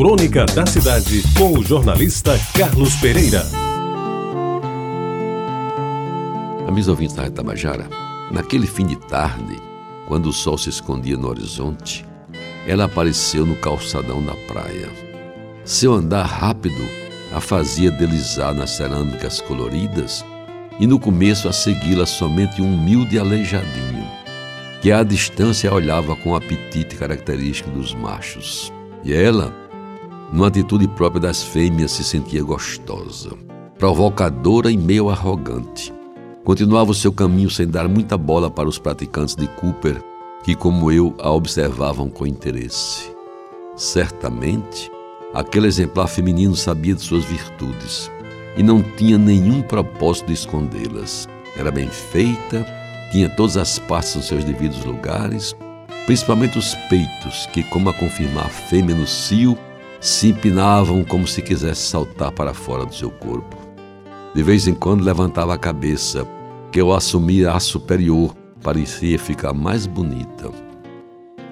Crônica da Cidade, com o jornalista Carlos Pereira. Amigos ouvintes da Retabajara, naquele fim de tarde, quando o sol se escondia no horizonte, ela apareceu no calçadão da praia. Seu andar rápido a fazia deslizar nas cerâmicas coloridas e no começo a segui-la somente um humilde aleijadinho, que à distância olhava com o apetite característico dos machos. E ela, numa atitude própria das fêmeas, se sentia gostosa, provocadora e meio arrogante. Continuava o seu caminho sem dar muita bola para os praticantes de Cooper, que, como eu, a observavam com interesse. Certamente, aquele exemplar feminino sabia de suas virtudes e não tinha nenhum propósito de escondê-las. Era bem feita, tinha todas as partes nos seus devidos lugares, principalmente os peitos, que, como a confirmar a fêmea no cio, se empinavam como se quisesse saltar para fora do seu corpo. De vez em quando levantava a cabeça, que eu assumia a superior, parecia ficar mais bonita.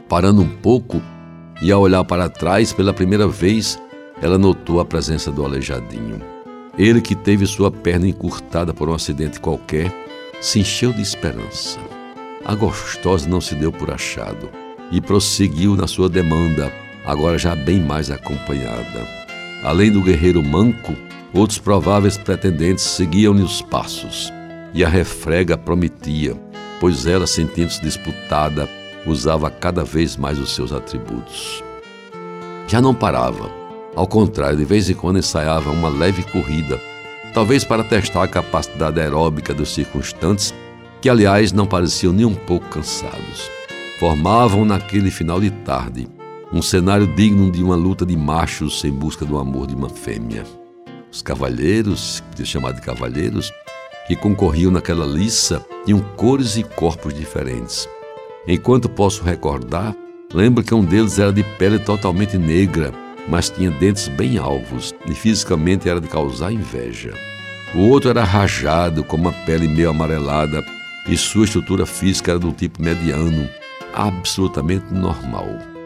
Parando um pouco e a olhar para trás pela primeira vez, ela notou a presença do aleijadinho. Ele, que teve sua perna encurtada por um acidente qualquer, se encheu de esperança. A gostosa não se deu por achado e prosseguiu na sua demanda, agora já bem mais acompanhada. Além do guerreiro manco, outros prováveis pretendentes seguiam-lhe os passos, e a refrega prometia, pois ela, sentindo-se disputada, usava cada vez mais os seus atributos. Já não parava. Ao contrário, de vez em quando ensaiava uma leve corrida, talvez para testar a capacidade aeróbica dos circunstantes, que aliás não pareciam nem um pouco cansados. Formavam naquele final de tarde um cenário digno de uma luta de machos em busca do amor de uma fêmea. Os cavalheiros, chamar de cavalheiros, que concorriam naquela liça, tinham cores e corpos diferentes. Enquanto posso recordar, lembro que um deles era de pele totalmente negra, mas tinha dentes bem alvos e fisicamente era de causar inveja. O outro era rajado, com uma pele meio amarelada, e sua estrutura física era do tipo mediano, absolutamente normal.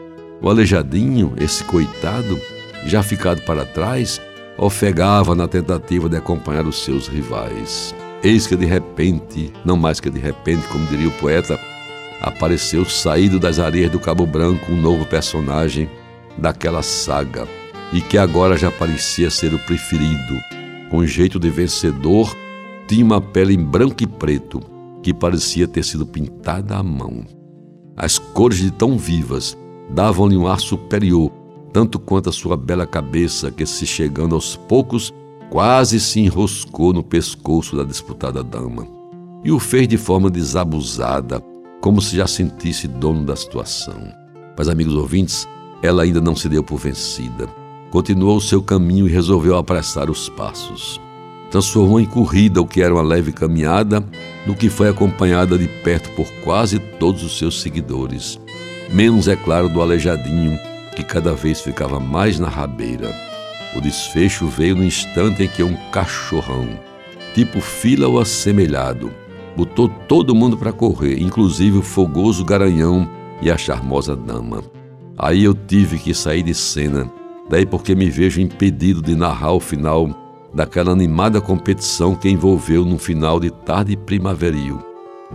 O aleijadinho, esse coitado, já ficado para trás, ofegava na tentativa de acompanhar os seus rivais. Eis que de repente, não mais que de repente, como diria o poeta, apareceu saído das areias do Cabo Branco um novo personagem daquela saga e que agora já parecia ser o preferido. Com jeito de vencedor, tinha uma pele em branco e preto que parecia ter sido pintada à mão. As cores de tão vivas davam-lhe um ar superior, tanto quanto a sua bela cabeça, que se chegando aos poucos, quase se enroscou no pescoço da disputada dama. E o fez de forma desabusada, como se já sentisse dono da situação. Mas, amigos ouvintes, ela ainda não se deu por vencida. Continuou seu caminho e resolveu apressar os passos. Transformou em corrida o que era uma leve caminhada, no que foi acompanhada de perto por quase todos os seus seguidores. Menos, é claro, do aleijadinho, que cada vez ficava mais na rabeira. O desfecho veio no instante em que um cachorrão, tipo fila ou assemelhado, botou todo mundo para correr, inclusive o fogoso garanhão e a charmosa dama. Aí eu tive que sair de cena, daí porque me vejo impedido de narrar o final daquela animada competição que envolveu no final de tarde primaveril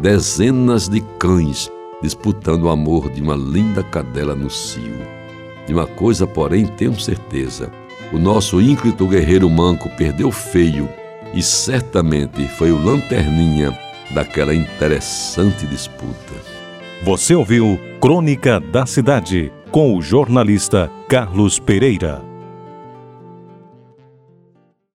dezenas de cães disputando o amor de uma linda cadela no cio. De uma coisa, porém, tenho certeza: o nosso ínclito guerreiro manco perdeu feio e certamente foi o lanterninha daquela interessante disputa. Você ouviu Crônica da Cidade com o jornalista Carlos Pereira.